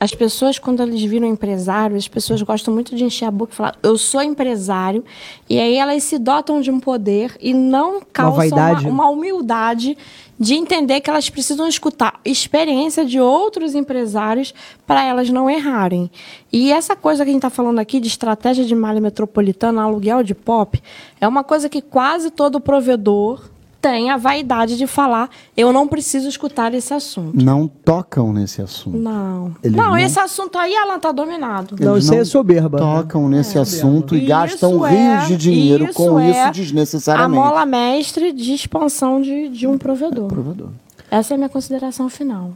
As pessoas, quando eles viram empresário, as pessoas gostam muito de encher a boca e falar, eu sou empresário, e aí elas se dotam de um poder e não causam uma, vaidade. uma humildade de entender que elas precisam escutar experiência de outros empresários para elas não errarem. E essa coisa que a gente está falando aqui de estratégia de malha metropolitana, aluguel de pop, é uma coisa que quase todo provedor tem a vaidade de falar, eu não preciso escutar esse assunto. Não tocam nesse assunto. Não. Eles não, não- esse assunto aí, Alan, tá dominado. Não, Eles isso aí é soberba. né? Tocam nesse assunto e Isso gastam é- rios de dinheiro isso com é isso A desnecessariamente. mola mestre de expansão de, de um provedor. Provador. Essa é a minha consideração final.